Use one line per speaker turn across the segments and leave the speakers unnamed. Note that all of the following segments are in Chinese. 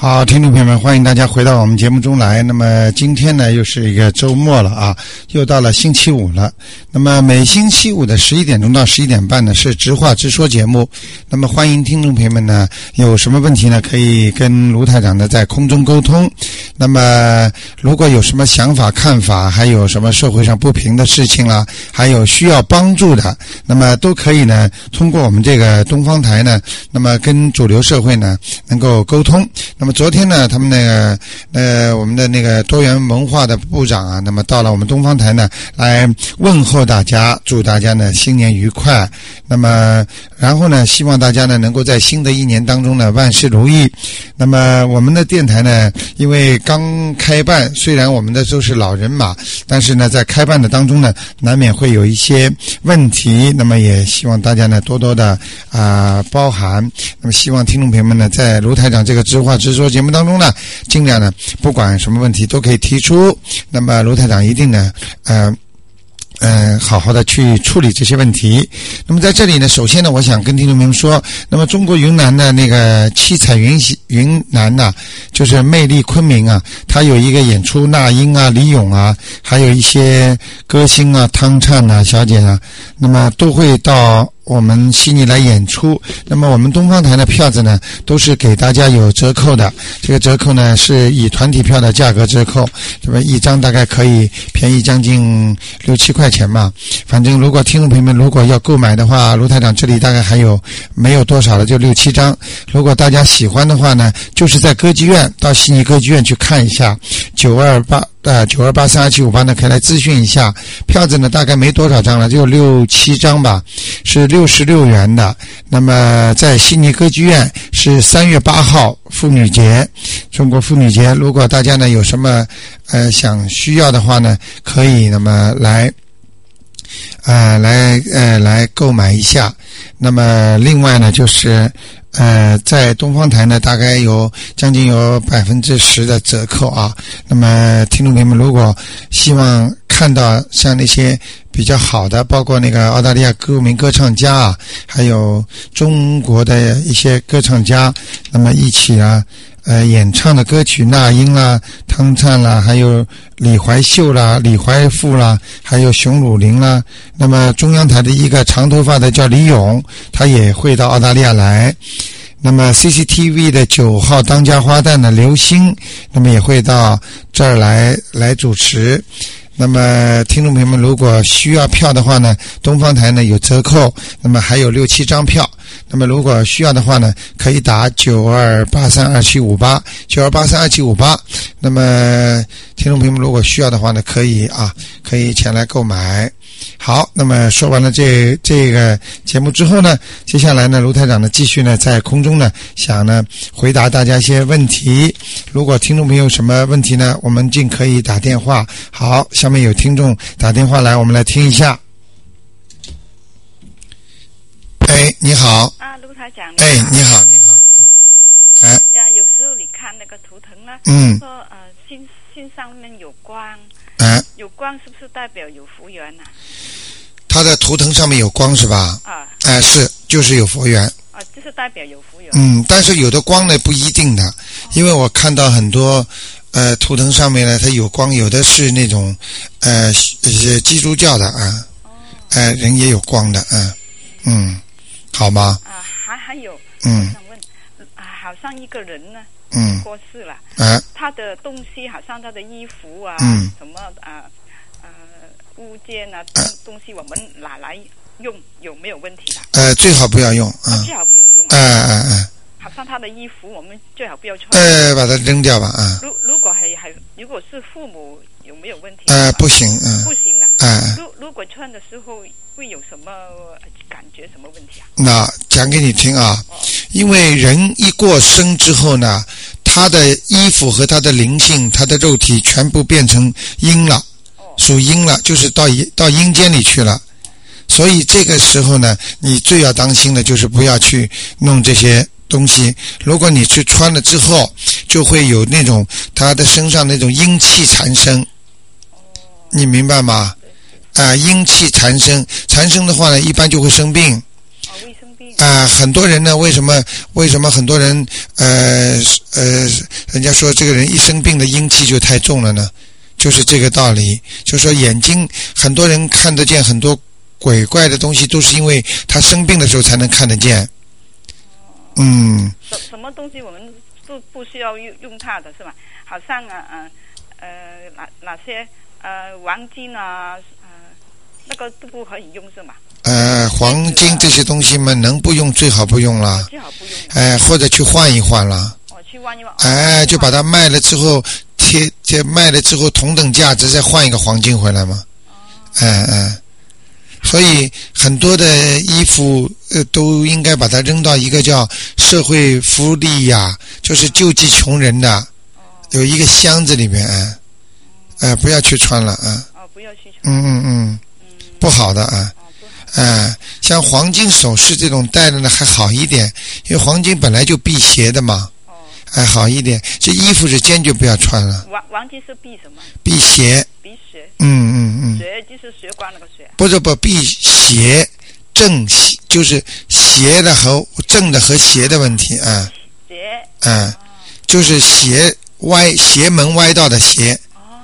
好，听众朋友们，欢迎大家回到我们节目中来。那么今天呢，又是一个周末了啊，又到了星期五了。那么每星期五的十一点钟到十一点半呢，是直话直说节目。那么欢迎听众朋友们呢，有什么问题呢，可以跟卢台长呢在空中沟通。那么如果有什么想法、看法，还有什么社会上不平的事情啦，还有需要帮助的，那么都可以呢，通过我们这个东方台呢，那么跟主流社会呢能够沟通。那么昨天呢，他们那个呃，我们的那个多元文化的部长啊，那么到了我们东方台呢，来问候大家，祝大家呢新年愉快。那么然后呢，希望大家呢能够在新的一年当中呢万事如意。那么我们的电台呢，因为刚开办，虽然我们的都是老人马，但是呢在开办的当中呢，难免会有一些问题。那么也希望大家呢多多的啊包涵。那么希望听众朋友们呢，在卢台长这个知话直说节目当中呢，尽量呢不管什么问题都可以提出。那么卢台长一定呢，呃。嗯，好好的去处理这些问题。那么在这里呢，首先呢，我想跟听众朋友说，那么中国云南的那个七彩云云南呐、就是魅力昆明啊，它有一个演出，那英啊、李咏啊，还有一些歌星啊，汤灿啊、小姐啊，那么都会到我们悉尼来演出。那么我们东方台的票子呢，都是给大家有折扣的。这个折扣呢，是以团体票的价格折扣，那么一张大概可以便宜将近六七块钱嘛。反正如果听众朋友们如果要购买的话，卢台长这里大概还有没有多少了，就六七张。如果大家喜欢的话呢，就是在歌剧院到悉尼歌剧院去看一下九二八。呃，九二八三二七五八呢，可以来咨询一下。票子呢，大概没多少张了，就六七张吧，是六十六元的。那么在悉尼歌剧院是三月八号妇女节，中国妇女节。如果大家呢有什么呃想需要的话呢，可以那么来呃来呃来购买一下。那么另外呢就是。呃，在东方台呢，大概有将近有百分之十的折扣啊。那么，听众朋友们，如果希望看到像那些比较好的，包括那个澳大利亚歌名歌唱家啊，还有中国的一些歌唱家，那么一起啊，呃，演唱的歌曲，那英啦、汤灿啦，还有李怀秀啦、李怀富啦，还有熊汝霖啦。那么中央台的一个长头发的叫李咏，他也会到澳大利亚来。那么 CCTV 的九号当家花旦的刘星，那么也会到这儿来来主持。那么听众朋友们，如果需要票的话呢，东方台呢有折扣，那么还有六七张票。那么如果需要的话呢，可以打九二八三二七五八九二八三二七五八。那么听众朋友们，如果需要的话呢，可以啊，可以前来购买。好，那么说完了这这个节目之后呢，接下来呢，卢台长呢继续呢在空中呢想呢回答大家一些问题。如果听众朋友有什么问题呢，我们尽可以打电话。好，下面有听众打电话来，我们来听一下。哎，你好，
啊，卢台长。
哎，你好，你好，哎，
呀，有时候你看那个图腾呢，
嗯。
说呃心心上面有光，
哎，
有光是不是代表有福缘呐、
他的图腾上面有光是吧？
啊？
哎，是，就是有佛缘。
啊就是代表有福缘。
嗯，但是有的光呢不一定的，因为我看到很多呃图腾上面呢它有光，有的是那种呃是基督教的啊，
哦。
呃人也有光的，嗯嗯，好吗？
啊，还还有，我
嗯
想问，啊，好像一个人呢
嗯
过世了，
哎
他的东西好像他的衣服啊，
嗯
什么啊呃物件啊东东西，我们拿来用有没有问题的？
呃最好不要用，嗯
最好不要用
哎
啊。
哎哎
好像他的衣服，我们最好不要穿。
哎，把它扔掉吧，啊
如如果还还如果是父母有没有问题？
呃不行，嗯
不行了。
哎，
如如果穿的时候会有什么呃感觉什么问题啊？
那讲给你听啊，因为人一过生之后呢，他的衣服和他的灵性，他的肉体全部变成阴了，
哦
属阴了，就是到阴到阴间里去了。所以这个时候呢，你最要当心的就是不要去弄这些东西。如果你去穿了之后，就会有那种他的身上那种阴气缠身，你明白吗？啊、阴气缠身，缠身的话呢，一般就会生病。
哦，会生病。信。
啊、很多人呢，为什么为什么很多人呃呃，人家说这个人一生病的阴气就太重了呢？就是这个道理，就是说眼睛很多人看得见很多鬼怪的东西，都是因为他生病的时候才能看得见。嗯，
什什么东西我们都不需要用用它的是吧？好像啊呃呃哪哪些呃黄金啊个都不可以用是吗？
呃，黄金这些东西嘛，能不用最好不用了，
最好不用。
哎、或者去换一换了。
我去换一换。
哎，就把它卖了之后贴，这卖了之后同等价值再换一个黄金回来嘛。嗯嗯，所以很多的衣服呃都应该把它扔到一个叫社会福利呀，就是救济穷人的，有一个箱子里面，哎，呃，不要去穿了啊，
哦，不要去穿。
嗯嗯嗯，不好的啊。
哦，不好。
哎，像黄金首饰这种戴的呢还好一点，因为黄金本来就辟邪的嘛，
哦，
哎好一点。这衣服是坚决不要穿了，
黄黄金是辟什么？
辟邪。
辟邪。
嗯嗯嗯，
邪就是血管那个血。
不是不辟邪正邪，就是邪的和正的和邪的问题啊，
邪。
嗯，就是邪歪邪门歪道的邪，
哦。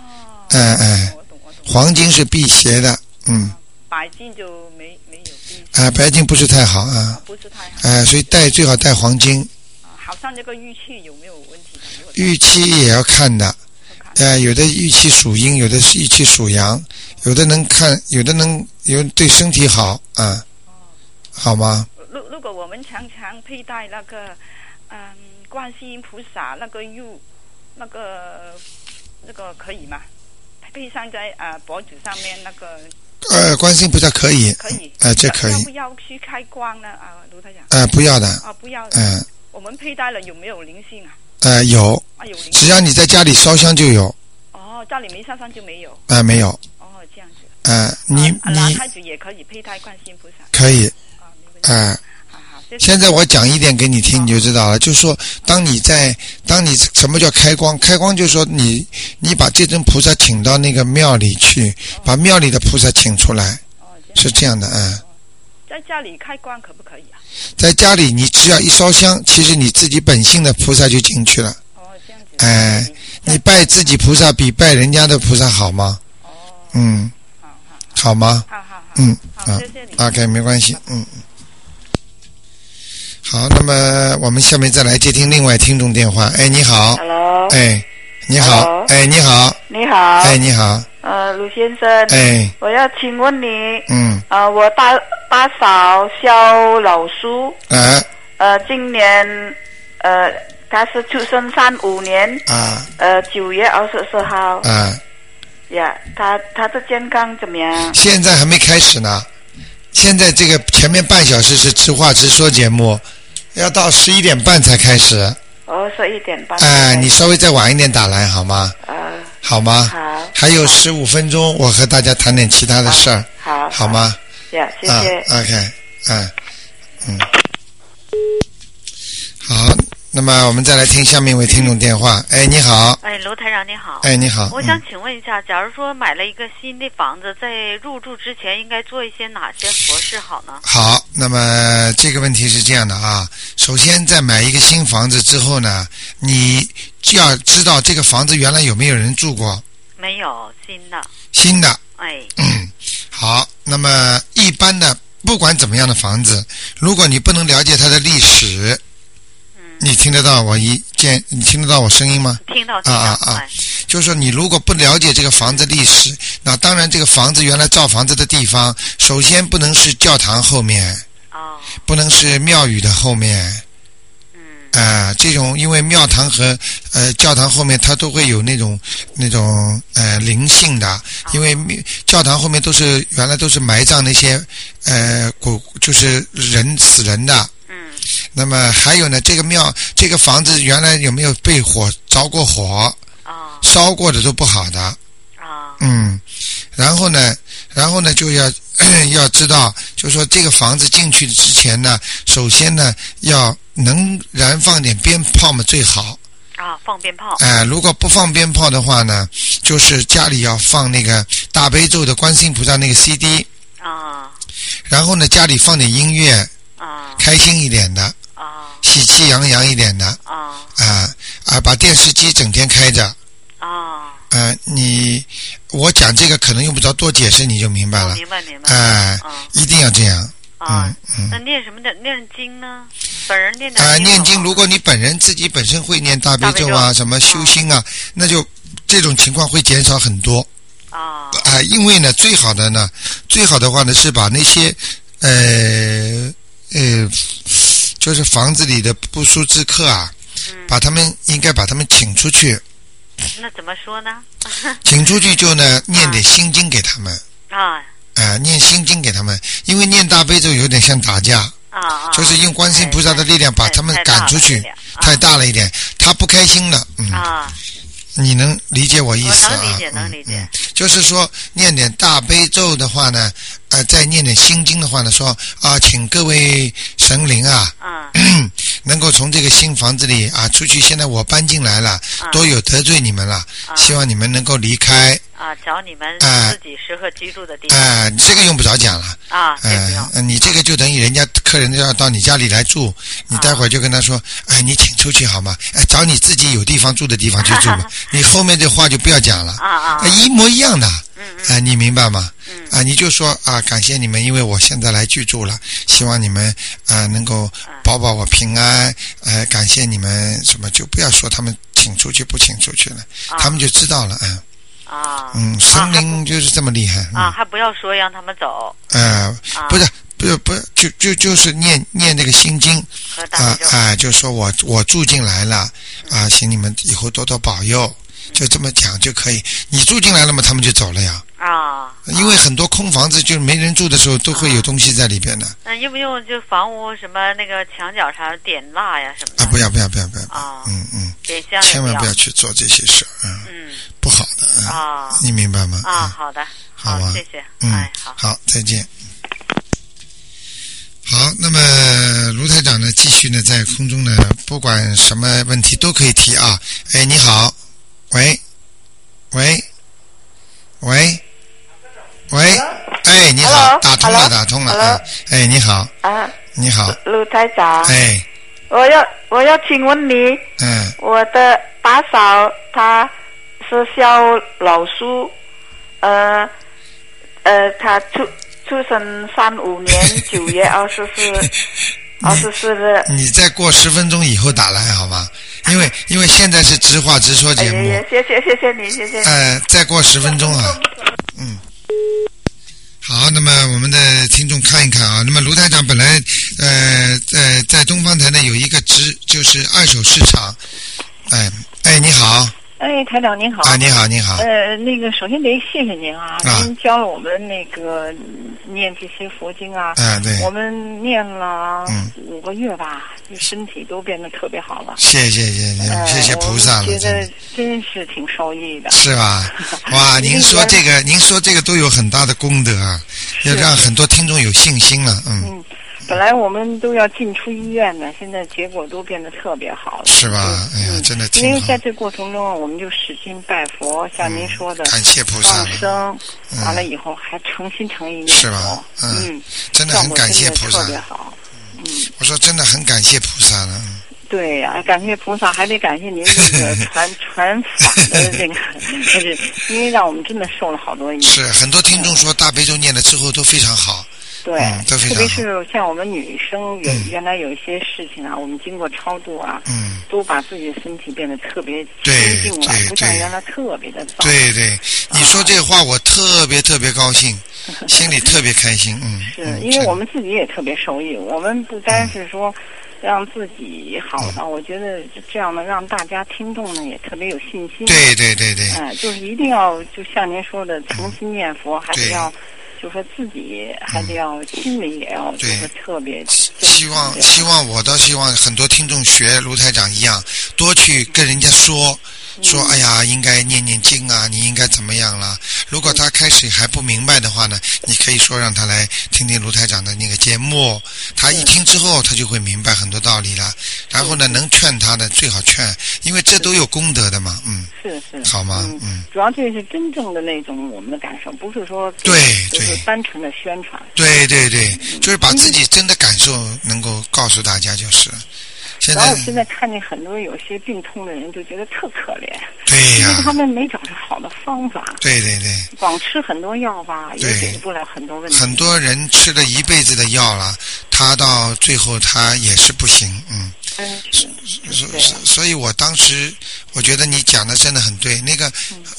哎哎，
我懂我懂。
黄金是辟邪的，嗯，
白金就没没有避，
啊白金不是太好啊，
不是太好。
啊，所以戴最好戴黄金，
啊好像这个玉器有没有问题
玉器也要看的。
我看
呃，有的玉器属阴，有的是玉器属阳，有的能看，有的能有对身体好啊，好吗？
如如果我们常常佩戴那个嗯观世音菩萨那个玉那个那个可以吗？配上在呃脖子上面那个
呃，观世音菩萨可以，
可以？
呃，这可以，
要不要去开光呢？啊，卢太长
呃，不要的，
啊，不要的。
嗯、
我们佩戴了有没有灵性啊？
呃，有，
啊，有灵
只。要你在家里烧香就有，
哦，家里没烧香就没有。
呃，没有，
哦，这样子。
呃，你
啊男
你
孩子也可以佩戴观世音菩萨。
可以，
啊，没问题。
现在我讲一点给你听，你就知道了。就是说，当你在，当你什么叫开光？开光就是说你，你把这尊菩萨请到那个庙里去，把庙里的菩萨请出来，是这样的，啊。
在家里开光可不可以啊？
在家里，你只要一烧香，其实你自己本性的菩萨就进去了。
哦，这样子。
哎，你拜自己菩萨比拜人家的菩萨好吗？
哦，
嗯，
好好
好吗？
好好好。
嗯，
好，
啊
谢谢你。
，OK，没关系，嗯。嗯好，那么我们下面再来接听另外听众电话。哎，你好
，Hello，
哎，你好
，Hello。
哎，你好，
你好，
哎，你好，
呃，卢先生，
哎，
我要请问你，
嗯，
呃，我大大嫂肖老叔，
啊。
呃，今年，呃，他是出生三五年，
啊。
呃，九月二十四号，
啊，
呀，他他的健康怎么样？
现在还没开始呢。现在这个前面半小时是直话直说节目，要到十一点半才开始。
哦，十一点半。
哎，你稍微再晚一点打来好吗？
呃，
好吗？
好，
还有十五分钟，我和大家谈点其他的事儿，
好，
好？吗？
呀，谢
啊
谢。
，OK，嗯，嗯，好，那么我们再来听下面一位听众电话。哎，你好，
哎，卢台长你好。
哎，你好，
我想
嗯
请问一下，假如说买了一个新的房子，在入住之前应该做一些哪些佛事好呢？
好，那么这个问题是这样的啊，首先在买一个新房子之后呢，你就要知道这个房子原来有没有人住过，
没有新的，
新的，
哎，
嗯，好，那么一般的不管怎么样的房子，如果你不能了解它的历史，
嗯，
你听得到我一见，你听得到我声音吗？
听到听到，
啊啊啊。
哎，
就是说，你如果不了解这个房子历史，那当然这个房子原来造房子的地方，首先不能是教堂后面，
哦，
不能是庙宇的后面，
嗯，
啊、这种因为庙堂和呃教堂后面它都会有那种那种呃灵性的，因为庙教堂后面都是原来都是埋葬那些呃古就是人死人的。
嗯，
那么还有呢，这个庙这个房子原来有没有被火着过火？
哦，
烧过的都不好的。
啊，
嗯，然后呢，然后呢就要 要知道，就说这个房子进去之前呢，首先呢要能燃放点鞭炮嘛最好。
啊，放鞭炮，
哎、如果不放鞭炮的话呢，就是家里要放那个大悲咒的观世音菩萨那个 CD，
啊。
然后呢家里放点音乐，
啊。啊
开心一点的，
啊
喜气洋洋一点的
啊
啊啊！把电视机整天开着，
啊！
呃，你我讲这个可能用不着多解释，你就明白了。
明白明白。
哎、
啊
一定要这样。
啊
嗯，嗯
那念什么的？念经呢？本人念的
啊、念经，如果你本人自己本身会念大悲咒啊，什么修心啊，那就这种情况会减少很多
啊
啊、因为呢，最好的呢，最好的话呢是把那些呃呃，就是房子里的不速之客啊，
嗯，
把他们应该把他们请出去，
那怎么说呢？
请出去就呢念点心经给他们。
啊
啊、念心经给他们，因为念大悲咒有点像打架！就是用观世音菩萨的力量把他们赶出去，太
太
大了一点，他不开心了，嗯，
啊
你能理解我意思啊？
能理解
嗯
能理解
嗯就是说念点大悲咒的话呢，呃，再念点心经的话呢，说啊，请各位神灵啊，
啊
能够从这个新房子里啊出去。现在我搬进来了，
啊
都有得罪你们了，
啊
希望你们能够离开。
啊！找你们
哎
自己适合居住的地方
啊、这个用不着讲了。
啊，这不
嗯、
用
呃你这个就等于人家客人要到你家里来住，你待会儿就跟他说，哎，你请出去好吗？哎，找你自己有地方住的地方去住吧。你后面这话就不要讲了，
啊啊
哎一模一样的。
嗯
啊、你明白吗？
嗯
啊，你就说啊，感谢你们，因为我现在来居住了，希望你们啊能够保保我平安，呃，感谢你们什么，就不要说他们请出去不请出去了，
啊
他们就知道了，嗯
啊。
嗯，神灵就是这么厉害，
啊，还不要说让他们走。
嗯，呃，
啊，
不是，不是，不是，就就就是念念那个心经啊啊，就说我我住进来了啊，请你们以后多多保佑，就这么讲就可以。你住进来了嘛，他们就走了呀。
啊，
因为很多空房子就是没人住的时候，都会有东西在里边的
那用不用就房屋什么那个墙角上点蜡呀什么的？
啊！不要不要不要不要，
啊，
嗯嗯，千万不
要
要去做这些事儿，嗯，
嗯
不好的，嗯，
啊
你明白吗？
啊，
嗯
好的，
好吧
谢谢，
嗯
哎，好，
好，再见。好，那么卢台长呢，继续呢在空中呢，不管什么问题都可以提啊。哎，你好，喂，喂，喂，喂，哎，你好，打通了，打通了哎，你好，
啊，
你好，
卢台长，
哎，
我要我要请问你，
嗯，
我的大嫂她是肖老叔，呃呃，她出出生三五年 九月二十四 二十四日，
你再过十分钟以后打来好吗？因为因为现在是直话直说
哎
节目，
谢谢谢谢你，谢谢你。
呃，再过十分钟啊，嗯。好，那么我们的听众看一看啊，那么卢台长本来呃在在东方台呢有一个支就是二手市场，哎哎你好
哎，台长您好。
啊你好你好
呃，那个首先得谢谢您啊，
啊
您教了我们那个嗯念这些佛经啊，
啊对，
我们念了
嗯
五个月吧，就身体都变得特别好了。
谢谢谢谢
呃
谢谢菩萨
觉得
真
是挺受益的。
是吧？哇，您说这个您说这个都有很大的功德啊，要让很多听众有信心了，嗯，
嗯，本来我们都要进出医院的，现在结果都变得特别好了。
是吧？哎呀，
嗯
真的
因
挺好
为在，这过程中，我们就使劲拜佛，像您说的，
感谢菩萨
放，生，
嗯
完了以后还诚心诚意念
是吧嗯
嗯，
真的很感谢菩萨
特。别好。嗯，
我说真的很感谢菩萨了，嗯
对呀、感谢菩萨，还得感谢您这个 传传法的这个，就是因为让我们真的受了好多益。
是很多听众说大悲咒念了之后都非常好，
对，
嗯都非常
特别是像我们女生有、
嗯。
原来有一些事情啊，我们经过超度啊，
嗯，
都把自己的身体变得特别清
对
净了
对，
不像
对
原来特别的脏。
对对，你说这话我特别特别高兴，心里特别开心，嗯，
是
嗯
因为我们自己也特别受益，我们不单是说让自己好
嗯。
了，我觉得这样呢，让大家听众呢也特别有信心。
对对对对，
哎、就是一定要就像您说的，诚心念佛，还得
对。
要，就说自己还得要心里也要，就
对。
是特别
希望希望我倒希望很多听众学卢台长一样，多去跟人家说，说哎呀，应该念念经啊，你应该怎么样啦？如果他开始还不明白的话呢，你可以说让他来听听卢台长的那个节目，他一听之后，他就会明白很多道理了。然后呢，能劝他的最好劝，因为这都有功德的嘛，嗯，
是是，
好吗？
嗯
嗯，
主要这是真正的那种我们的感受，不是说
对对
单纯的宣传。
对对对，就是把自己真的感受能够告诉大家，就是。现在
然后我现在看见很多有些病痛的人，就觉得特可怜，
对呀、
因为他们没找着好的方法，
对对对，
光吃很多药吧，也解决不了很多问题。
很多人吃了一辈子的药了，他到最后他也是不行，嗯。所所以，我当时我觉得你讲的真的很对。那个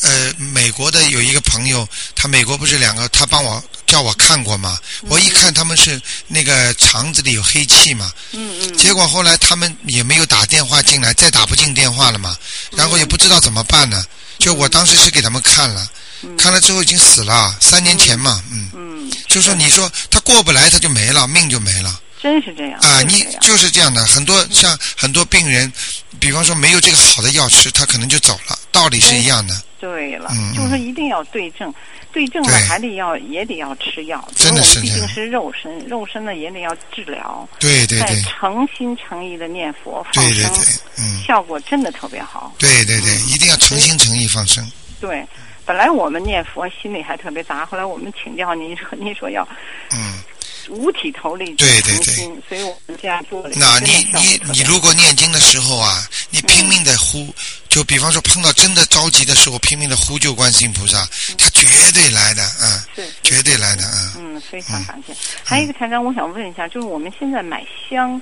呃，美国的有一个朋友，他美国不是两个，他帮我叫我看过嘛。我一看他们是那个肠子里有黑气嘛，
嗯嗯，
结果后来他们也没有打电话进来，再打不进电话了嘛，然后也不知道怎么办呢。就我当时是给他们看了，看了之后已经死了，三年前嘛，嗯，
嗯，
就说你说他过不来，他就没了，命就没了。
真是这样
啊，你就是这样的，很多像很多病人，比方说没有这个好的药吃，他可能就走了，道理是一样的。
对了，
嗯
就是说一定要对症，对症了还得要也得要吃药，
真的是
毕竟是肉身，肉身呢也得要治疗，再
对对对，
诚心诚意的念佛放生，
对对对，嗯，
效果真的特别好。
对对对，一定要诚心诚意放生。
对，本来我们念佛心里还特别杂，后来我们请教您说，您说要
嗯，
五体投地
对对对，
所以我们这样做了。
那你你你如果念经的时候啊，你拼命的呼，就比方说碰到真的着急的时候，拼命的呼救观世音菩萨，他绝对来的，嗯，
是是。
绝对来的，啊
嗯，非常感谢。还有一个台长，我想问一下，就是我们现在买香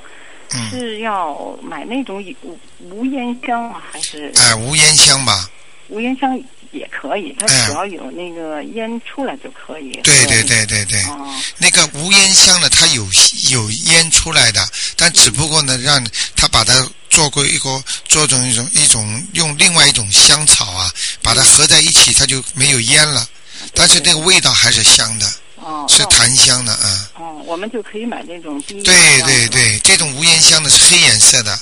嗯，
是要买那种无无烟香啊，还是
哎，无烟香吧，
无烟香也可以？它
哎
只要有那个烟出来就可以。
对对。对对对。
哦，
那个无烟香呢，它有有烟出来的，但只不过呢，让它把它做过一个做成一种一种用另外一种香草啊，把它合在一起，它就没有烟了。但是那个味道还是香的，
哦，
是
哦
檀香的，啊，
哦，我们就可以买那种低
对。对对，这种无烟香的是黑颜色的，
哦，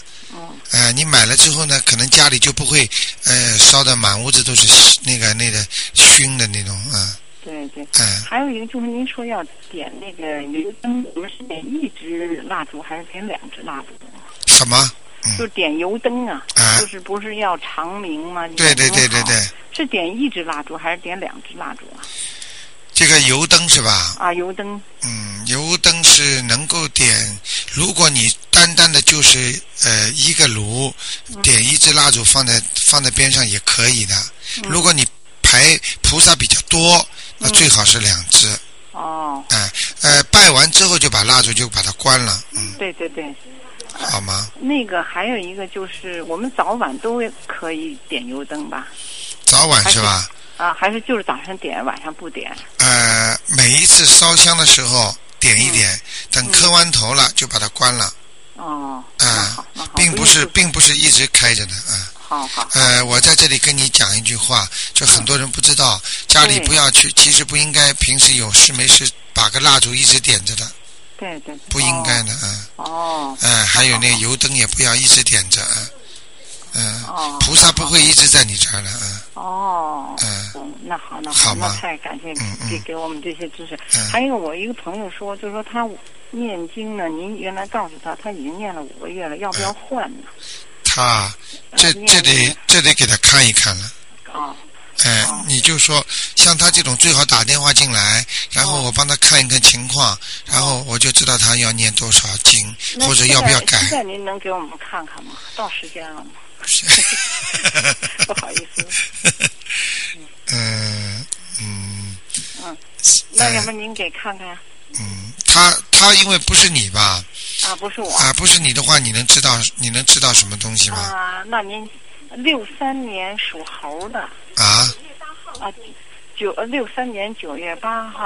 呃，你买了之后呢，可能家里就不会呃烧的满屋子都是那个那个熏的那种，嗯
对对。
嗯，
还有一个就是您说要点那个油灯，我们是点一支蜡烛还是点两支蜡烛？
什么？
就是点油灯啊，
啊
就是不是要长明吗？
对对对对对
好，是点一支蜡烛还是点两支蜡烛啊？
这个油灯是吧？
啊，油灯
嗯，油灯是能够点，如果你单单的就是呃一个炉，点一支蜡烛放在放在边上也可以的。如果你排菩萨比较多，那最好是两支。
哦，
哎、呃，拜完之后就把蜡烛就把它关了，嗯，
对对对，
好吗？
那个还有一个就是我们早晚都可以点油灯吧？
早晚是吧？
啊，还是就是早上点，晚上不点？
呃，每一次烧香的时候点一点，等磕完头了就把它关了，
哦，
啊、并不是并不是一直开着的，啊。
好好，
呃，我在这里跟你讲一句话，就很多人不知道，家里不要去，其实不应该平时有事没事把个蜡烛一直点着的，
对对，
不应该的，啊，
哦。
嗯，还有那个油灯也不要一直点着，嗯，嗯，
哦，
菩萨不会一直在你这儿的，嗯
哦，
嗯
嗯，那好，那
好吗
那太感谢
嗯嗯
给给我们这些知识。
嗯
还有我一个朋友说，就说他念经呢，您原来告诉他他已经念了五个月了，要不要换呢？
他这这得这得给他看一看了。
啊，
哎，你就说像他这种最好打电话进来，然后
哦
我帮他看一看情况，然后我就知道他要念多少经，或者要不要改
现。在您能给我们看看吗？到时间了吗？不好意思，
嗯嗯
嗯，那要不您给看看
嗯，他他因为不是你吧？
啊？不是我
啊，不是你的话，你能知道你能知道什么东西吗？
啊，那您六三年属猴的
啊，
啊，九呃六三年九月八号